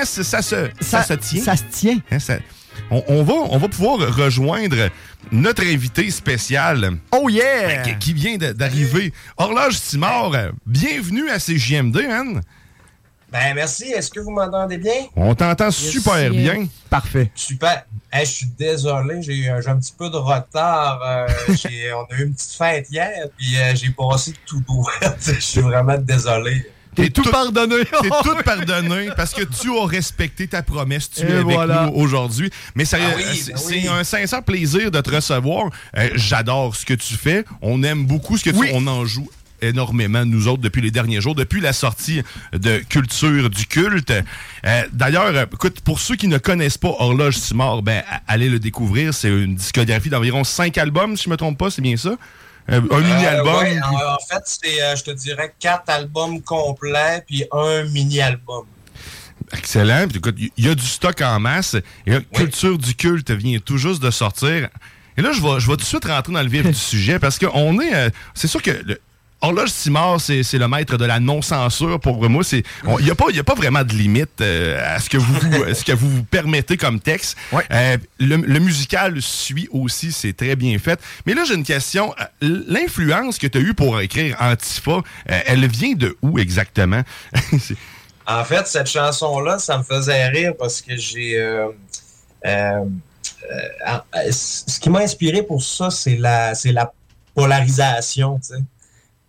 Ça, ça se, ça, Ça- se tient? ça se tient. Hein, ça- on, on va, on va pouvoir rejoindre notre invité spécial Oh yeah! qui, qui vient d'arriver. Horloge Timor, bienvenue à CGMD, man. Ben merci, est-ce que vous m'entendez bien? On t'entend super bien. Parfait. Super. Hey, je suis désolé, j'ai eu un, j'ai un petit peu de retard. euh, on a eu une petite fête hier, puis euh, j'ai passé tout droit. Je suis vraiment désolé. T'es tout pardonné. T'es tout pardonné parce que tu as respecté ta promesse. Tu Et es avec voilà. nous aujourd'hui. Mais ça, Ah oui, c'est ben oui. un sincère plaisir de te recevoir. Euh, J'adore ce que tu fais. On aime beaucoup ce que tu Oui. On en joue énormément, nous autres, depuis les derniers jours, depuis la sortie de Culture du culte. Euh, D'ailleurs, euh, écoute, pour ceux qui ne connaissent pas Horloge Simard, ben, allez le découvrir. C'est une discographie d'environ cinq albums, si je me trompe pas, c'est bien ça? Euh, un mini-album. Euh, ouais, puis- en, en fait, c'est, euh, je te dirais, quatre albums complets, puis un mini-album. Excellent. Il y a du stock en masse. Et là, Culture du culte vient tout juste de sortir. Et là, je vais, je vais tout de suite rentrer dans le vif du sujet parce qu'on est. euh, c'est sûr que. Le, Horloge Simard, c'est c'est le maître de la non-censure pour moi. Il n'y a, pas- il y a pas vraiment de limite euh, à ce que vous, vous- à ce que vous vous permettez comme texte. Ouais. Euh, le, le musical suit aussi, c'est très bien fait. Mais là, j'ai une question. Euh, L'influence que tu as eue pour écrire Antifa, euh, elle vient de où exactement? En fait, cette chanson-là, ça me faisait rire parce que j'ai. euh, euh, euh, euh, ce qui m'a inspiré pour ça, c'est la, c'est la polarisation, tu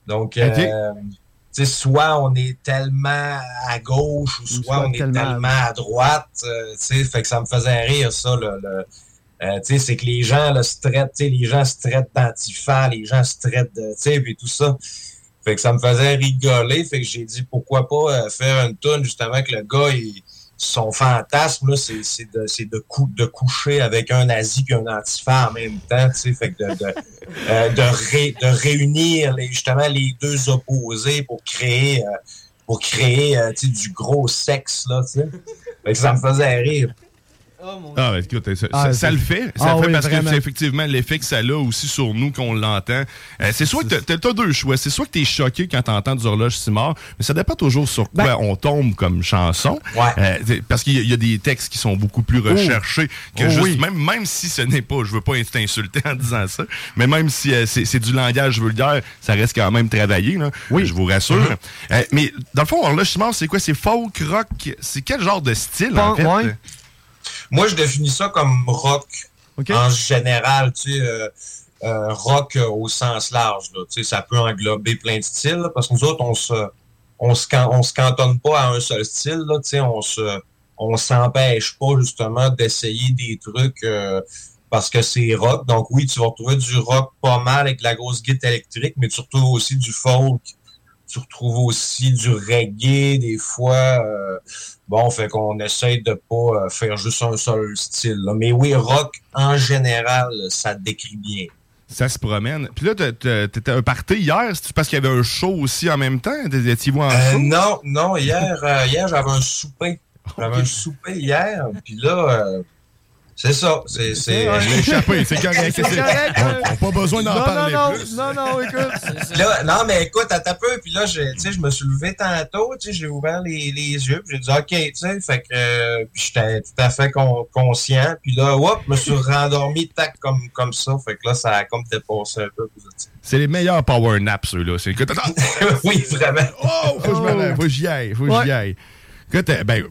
Donc, euh, tu sais, soit on est tellement à gauche ou soit, soit on est tellement tellement, à- à droite, euh, tu sais. Fait que ça me faisait rire, ça, le. le- euh, tu sais, c'est que les gens là, se traitent, tu sais, les gens se traitent d'antifa, les gens se traitent de, tu sais, puis tout ça. Fait que ça me faisait rigoler. Fait que j'ai dit pourquoi pas euh, faire une tune justement que le gars, il- son fantasme, là, c'est, c'est de, c'est de, cou- de coucher avec un nazi puis un antifa en même temps. tu sais. Fait que de, de, euh, de, ré- de réunir les, justement les deux opposés pour créer, euh, pour créer euh, tu sais, du gros sexe. Là, tu sais. fait que ça me faisait rire. Ah, ben, écoute, ça, Ah, ça- le fait. Ça Ah le fait oui, parce vraiment. que c'est effectivement l'effet que ça a aussi sur nous qu'on l'entend. Euh, c'est soit que t'as- t'as deux choix. C'est soit que t'es choqué quand t'entends du horloge Simard, mais ça dépend toujours sur quoi Ben- on tombe comme chanson. Ouais. Euh, parce qu'il y, a- il y a des textes qui sont beaucoup plus recherchés que Oh juste, oui. même, même si ce n'est pas, je veux pas être insulté en disant ça, mais même si euh, c'est du langage vulgaire, ça reste quand même travaillé, là. Oui. Je vous rassure. Euh, mais dans le fond, horloge Simard, c'est quoi? C'est folk, rock? C'est quel genre de style, en fait? ouais. Moi, je définis ça comme rock OK. en général, tu sais, euh, euh, rock euh, au sens large. Là, tu sais, ça peut englober plein de styles, là, parce que nous autres, on se, on se, can- on se cantonne pas à un seul style. Là, tu sais, on se, on s'empêche pas justement d'essayer des trucs euh, parce que c'est rock. Donc oui, tu vas retrouver du rock pas mal avec de la grosse guitare électrique, mais tu retrouves aussi du folk. Tu retrouves aussi du reggae des fois. euh, bon, fait qu'on essaye de pas euh, faire juste un seul style. là. Mais oui, rock en général, ça décrit bien. Ça se promène. Puis là, t'étais un party hier, c'est parce qu'il y avait un show aussi en même temps? T'étais-tu en Euh, non, non, hier, euh, hier j'avais un souper. J'avais un souper hier, puis là, C'est ça. C'est, c'est... Je l'ai échappé, c'est correct. C'est correct. hein? On n'a pas besoin d'en non, parler non, plus. non, non, non, écoute. Là, non, mais écoute, attends un peu. Puis là, je, tu sais, je me suis levé tantôt, tu sais, j'ai ouvert les, les yeux, puis j'ai dit, OK, tu sais, fait que, euh, j'étais tout à fait con- conscient. Puis là, hop, je me suis rendormi, tac, comme, comme ça. Fait que là, ça a comme dépassé un peu. C'est les meilleurs power naps, ceux-là. C'est oui, vraiment. Oh, faut que je me lève, faut que j'y aille, faut que Ouais. j'y aille. Écoute, euh, ben,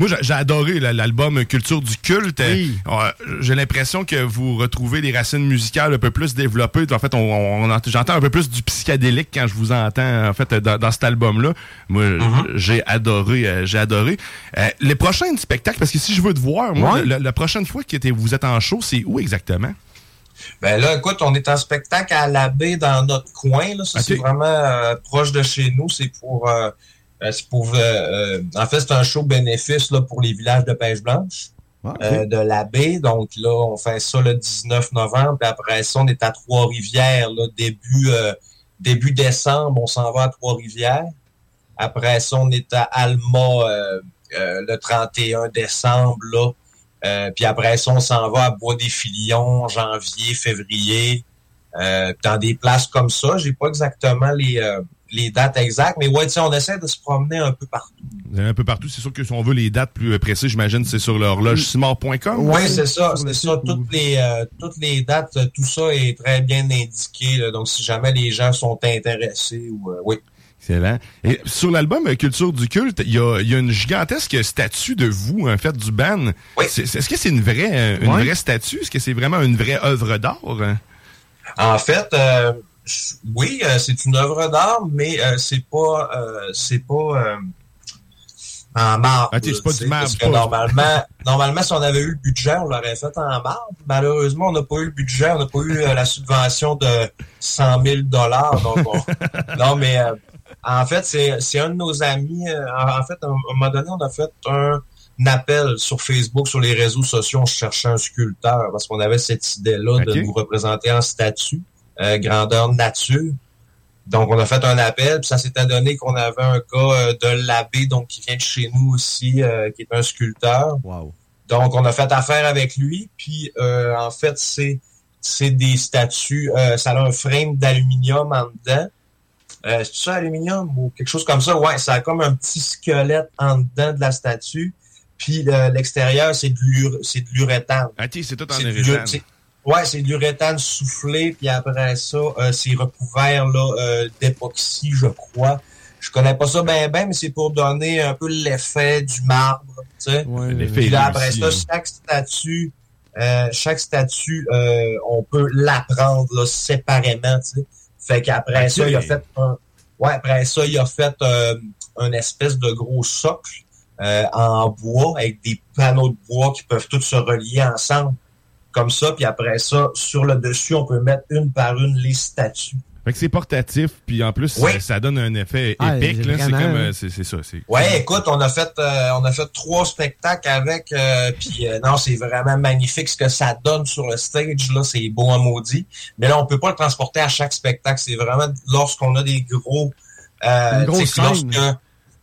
moi, j'ai- adoré la- l'album Culture du culte. Oui. Euh, j'ai l'impression que vous retrouvez des racines musicales un peu plus développées. En fait, on, on ent- j'entends un peu plus du psychédélique quand je vous entends en fait dans, dans cet album-là. Moi, Mm-hmm. j'ai adoré, euh, j'ai adoré. Euh, les prochains spectacles, parce que si je veux te voir, moi, Ouais. la prochaine fois que vous êtes en show, c'est où exactement? Ben là, écoute, on est en spectacle à la baie dans notre coin. Là. Ça, Ok. c'est vraiment euh, proche de chez nous. C'est pour. euh, c'est pour euh, euh, en fait, c'est un show bénéfice là, pour les villages de pêche blanche Ah, euh, de la baie. Donc là, on fait ça le 19 novembre. Puis après ça, on est à Trois-Rivières, là, début, euh, début décembre, on s'en va à Trois-Rivières. Après ça, on est à Alma euh, euh, le 31 décembre. Là. Euh, puis après ça, on s'en va à Bois-des-Filions, janvier, février. Euh, dans des places comme ça. J'ai pas exactement les, euh, les dates exactes, mais ouais, on essaie de se promener un peu partout. Un peu partout. C'est sûr que si on veut les dates plus euh, précises, j'imagine c'est sur l'horloge simard.com. Oui, c'est ça, c'est ça. Toutes les, euh, toutes les dates, euh, tout ça est très bien indiqué. là. donc, si jamais les gens sont intéressés, ou euh, oui. Excellent. Et sur l'album Culture du culte, il y a, il y a une gigantesque statue de vous, en fait, du band. Oui. Est-ce que c'est une vraie, une vraie statue? Est-ce que c'est vraiment une vraie œuvre d'art? hein? En fait, euh, oui, euh, c'est une œuvre d'art, mais euh, c'est pas, euh, c'est pas euh, en marbre. Ok, c'est pas du marbre, Parce que normalement, normalement, si on avait eu le budget, on l'aurait fait en marbre. Malheureusement, on n'a pas eu le budget, on n'a pas eu euh, la subvention de 100 000 dollars. Donc, on- non, mais euh, en fait, c'est c'est un de nos amis. euh, en fait, à un moment donné, on a fait un appel sur Facebook, sur les réseaux sociaux. On cherchait un sculpteur parce qu'on avait cette idée-là de nous représenter en statue, euh, grandeur nature. Donc, on a fait un appel, puis ça s'était donné qu'on avait un gars euh, de l'abbé, donc qui vient de chez nous aussi, euh, qui est un sculpteur. Wow. Donc, on a fait affaire avec lui. Puis, euh, en fait, c'est c'est des statues. euh, ça a un frame d'aluminium en dedans. Euh, c'est ça, aluminium ou quelque chose comme ça? Ouais, ça a comme un petit squelette en dedans de la statue. Puis, le- l'extérieur, c'est de l'ur- c'est de l'uréthane. Ok, c'est tout en C'est Ouais, c'est de l'uréthane soufflé, puis après ça, euh, c'est recouvert là euh, d'époxy, je crois. Je connais pas ça bien, ben, mais c'est pour donner un peu l'effet du marbre, tu sais. Ouais, L'effet Puis là, après ça, hein. chaque statue, euh, chaque statue, euh, on peut la prendre là, séparément, tu sais. Fait qu'après ça, il a fait un, ouais, après ça, il a fait euh, un espèce de gros socle euh, en bois avec des panneaux de bois qui peuvent tous se relier ensemble comme ça. Puis après ça, sur le dessus, on peut mettre une par une les statues. Fait que c'est portatif, puis en plus, Oui. ça, ça donne un effet Ah, épique. là. C'est comme, euh, c'est c'est ça. c'est- Ouais, écoute, on a fait euh, on a fait trois spectacles avec euh, puis euh, non, c'est vraiment magnifique ce que ça donne sur le stage là, c'est beau en maudit. Mais là, on peut pas le transporter à chaque spectacle, c'est vraiment lorsqu'on a des gros euh, Une grosse tu sais, scène. lorsque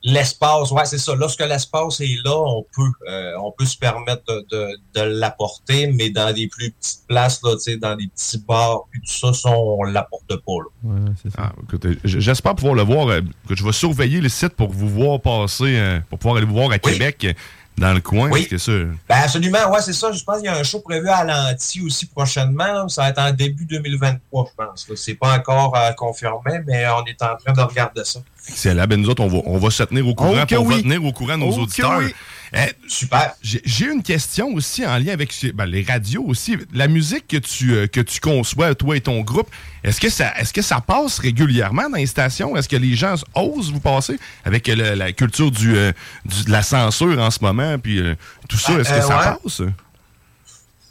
l'espace, ouais, c'est ça, lorsque l'espace est là, on peut euh, on peut se permettre de, de, de l'apporter, mais dans des plus petites places là, tu sais, dans des petits bars puis tout ça, ça on l'apporte pas là. Ouais, c'est ça. Ah, euh, j'espère pouvoir le voir. euh, que je vais surveiller le site pour vous voir passer, euh, pour pouvoir aller vous voir à Oui. Québec, euh, dans le coin. Oui. Que ça, Ben absolument, ouais, c'est ça. Je pense qu'il y a un show prévu à Lanty aussi prochainement. là. Ça va être en début 2023, je pense. C'est pas encore euh, confirmé, mais on est en train de regarder ça. Excellent. Ben, nous autres, on va, on va se tenir au courant, puis on va tenir au courant nos auditeurs. oui. Eh, Super. J'ai une question aussi en lien avec ben, les radios aussi. La musique que tu, euh, que tu conçois, toi et ton groupe, est-ce que ça est-ce que ça passe régulièrement dans les stations? Est-ce que les gens osent vous passer avec le- la culture du, euh, du- de la censure en ce moment, puis euh, tout ça, Ah, est-ce que euh, ça ouais. passe?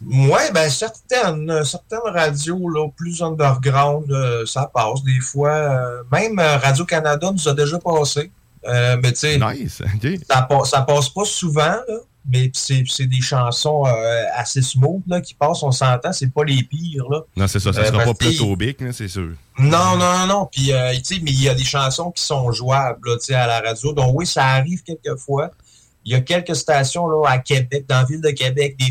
Ouais, ben certaines, euh, certaines radios là, plus underground, euh, ça passe des fois. euh, même Radio-Canada nous a déjà passé. Euh, mais tu sais, Nice, ça, pa- ça passe pas souvent, là, mais c'est des chansons assez smooth là, qui passent, on s'entend, c'est pas les pires. Là. Non, c'est ça, ça sera pas que- pléthobique, là, c'est sûr. Non, non, non. Puis, euh, tu sais, mais il y a des chansons qui sont jouables, là, à la radio. Donc, oui, ça arrive quelquefois. Il y a quelques stations, là, à Québec, dans la ville de Québec, des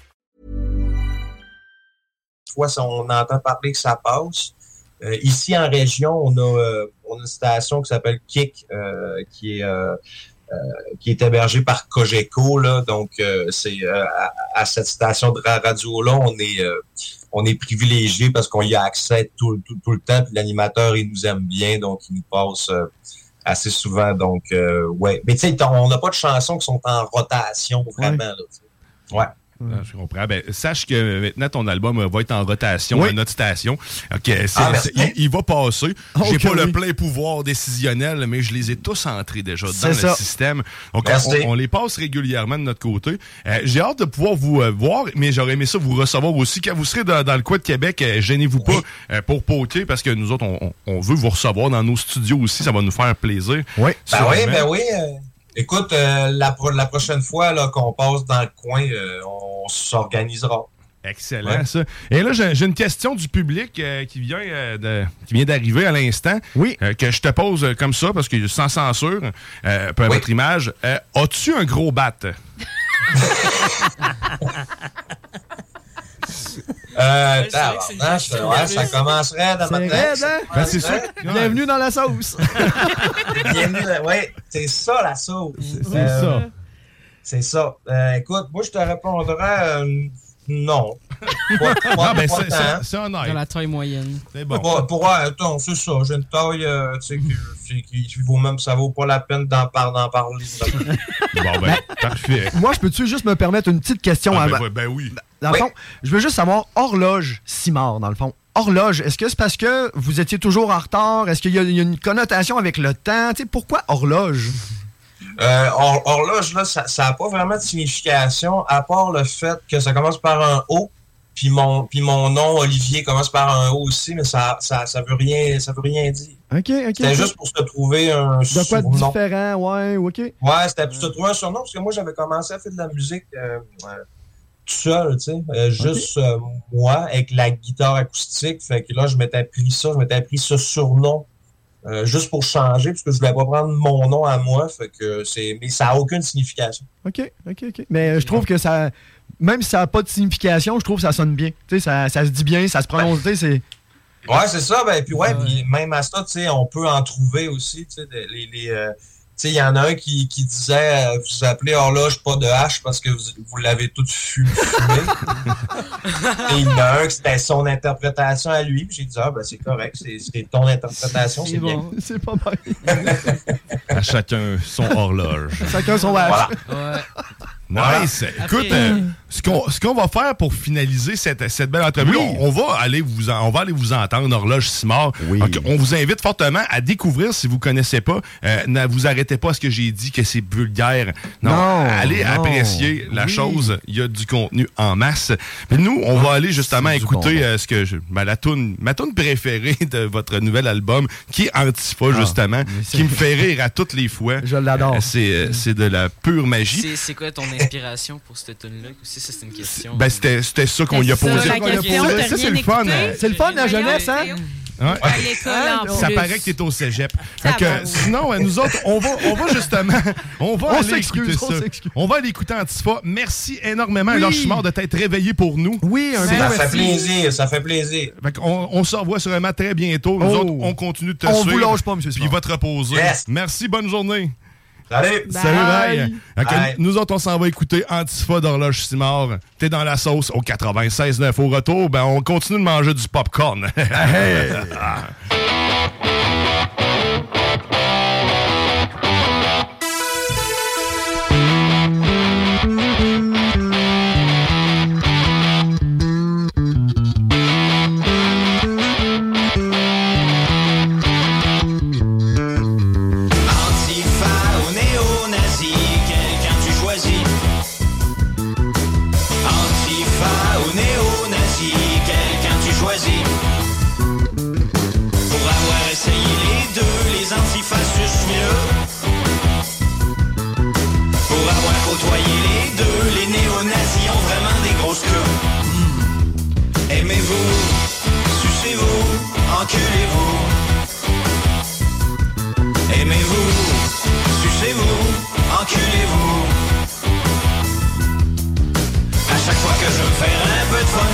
Fois, on entend parler que ça passe. Euh, ici, en région, on a, euh, on a une station qui s'appelle Kik, euh, qui est qui est hébergée par Cogeco. Là, donc, c'est à, à cette station de ra- radio-là, on est on est privilégié parce qu'on y a accès tout, tout, tout le temps. Puis l'animateur, il nous aime bien, donc il nous passe euh, assez souvent. Donc, euh, ouais. Mais tu sais, on n'a pas de chansons qui sont en rotation vraiment. Là, tu sais. ouais. Ah, je comprends. Ben, sache que maintenant, ton album va être en rotation Oui. à notre station. OK, c'est- Ah, il, il va passer. J'ai pas le plein pouvoir décisionnel, mais je les ai tous entrés déjà dans le ça. système. Donc, on, on les passe régulièrement de notre côté. Euh, J'ai hâte de pouvoir vous euh, voir, mais j'aurais aimé ça vous recevoir aussi. Quand vous serez dans, dans le coin de Québec, euh, gênez-vous pas euh, pour poker, parce que nous autres, on, on- veut vous recevoir dans nos studios aussi. Ça va nous faire plaisir. Oui. Ben oui, ben oui. Écoute, euh, la, pro- la prochaine fois qu'on passe dans le coin, euh, on s'organisera. Excellent, Ouais. ça. Et là, j'ai une question du public euh, qui vient euh, de- qui vient d'arriver à l'instant. Oui. euh, que je te pose euh, comme ça, parce que sans censure, euh, peu à Oui. votre image. Euh, As-tu un gros bat? Euh, Ouais, c'est c'est tabarnache, ça commencerait dans C'est ma tête. hein? Ben, c'est sûr. Bienvenue dans la sauce. Bienvenue, ouais, c'est ça la sauce. C'est Euh, ça. C'est ça. Euh, écoute, moi, je te répondrais euh, non. Pas, pas- Ah, ben, c'est- c'est Dans honnête. la taille moyenne. C'est bon. Pour, pour, ouais, attends, c'est ça. J'ai une taille, euh, tu sais, qui, qui, qui- qui vaut même, ça vaut pas la peine d'en par- d'en parler. Bon, ben, parfait. Moi, je peux-tu juste me permettre une petite question Ah, à ben, ma- ben oui. Dans le Oui. fond, je veux juste savoir, horloge Simard, dans le fond. Horloge, est-ce que c'est parce que vous étiez toujours en retard? Est-ce qu'il y, a- il y a une connotation avec le temps? Pourquoi horloge? Euh, hor- horloge, là, ça n'a pas vraiment de signification, à part le fait que ça commence par un O, puis mon, puis mon nom, Olivier, commence par un O aussi, mais ça ça, ça veut rien ça veut rien dire. OK, OK. C'était juste pour se trouver un De surnom. différent, ouais, OK. Ouais, c'était pour se trouver un surnom, parce que moi, j'avais commencé à faire de la musique euh, euh, tout seul, tu sais, euh, juste euh, moi, avec la guitare acoustique. Fait que là, je m'étais pris ça, je m'étais pris ce surnom euh, juste pour changer, parce que je voulais pas prendre mon nom à moi. Fait que c'est. Mais ça n'a aucune signification. OK, OK, OK. Mais je trouve que ça, même si ça n'a pas de signification, je trouve que ça sonne bien. Tu sais, ça, ça se dit bien, ça se prononce, tu sais, c'est... Ouais, c'est ça. Ben, puis ouais, puis même à ça, tu sais, on peut en trouver aussi. Tu sais, les, il y en a un qui, qui disait, euh, vous appelez horloge pas de hache parce que vous, vous l'avez tout fu- fumé. Et il y en a un que c'était son interprétation à lui. Puis j'ai dit, ah, ben c'est correct, c'est ton interprétation, c'est C'est bien. bon. C'est pas mal. À chacun son horloge. Chacun son. Voilà. Ouais. Nice. Écoute, euh. Ce qu'on ce qu'on va faire pour finaliser cette, cette belle entrevue, Oui. on, on va aller vous en- on va aller vous entendre horloge Simard. Oui. Donc, on vous invite fortement à découvrir si vous connaissez pas. Euh, ne vous arrêtez pas à ce que j'ai dit que c'est vulgaire. Non, Non, allez non. apprécier la Oui. chose. Il y a du contenu en masse. Mais nous, on va aller justement écouter euh, ce que je, ben, la toune, ma tune préférée de votre nouvel album, qui est Antifa justement, Ah, c'est- qui me fait rire à toutes les fois. Je l'adore. Euh, C'est c'est de la pure magie. C'est- quoi ton inspiration pour cette tune-là aussi? Ça, c'est une question. Ben, c'était c'était ça qu'on a posé. qu'on y a question, posé. Ça, c'est le fun. hein. C'est le fun, la jeunesse, hein? Ça paraît que t'es au cégep. Fait que, sinon, euh, nous autres, on va, on va justement, on va On aller s'excuse, écouter on ça. s'excuse. On va aller écouter Antifa. Merci énormément, Oui. Alors, je suis mort de t'être réveillé pour nous. Oui, un Ben, Ça fait merci. plaisir, ça fait plaisir. Fait qu'on- on se revoit sûrement très bientôt. Nous Oh. autres, on continue de te On suivre. vous lâche pas, monsieur Puis va te reposer. Yes. Merci, bonne journée. Salut! Salut, bye! Nous autres, on s'en va écouter Antifa d'horloge Simard. T'es dans la sauce au 96.9. Au retour, ben, on continue de manger du popcorn. Hey!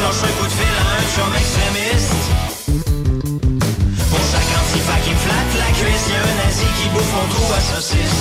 lâche un coup de fil à un chum extrémiste. Pour chaque antifa qui flatte la cuisse, y'a un qui bouffe mon trou à.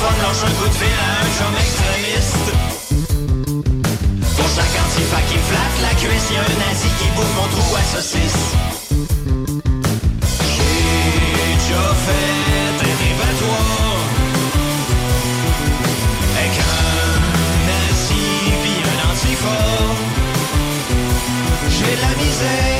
Fun, lâche un coup de fil à un chum extrémiste. Pour chaque antifa qui me flatte la cuisse, y'a un nazi qui bouffe mon trou à saucisse. J'ai déjà fait un débattoir avec un nazi pis un antifa. J'ai de la misère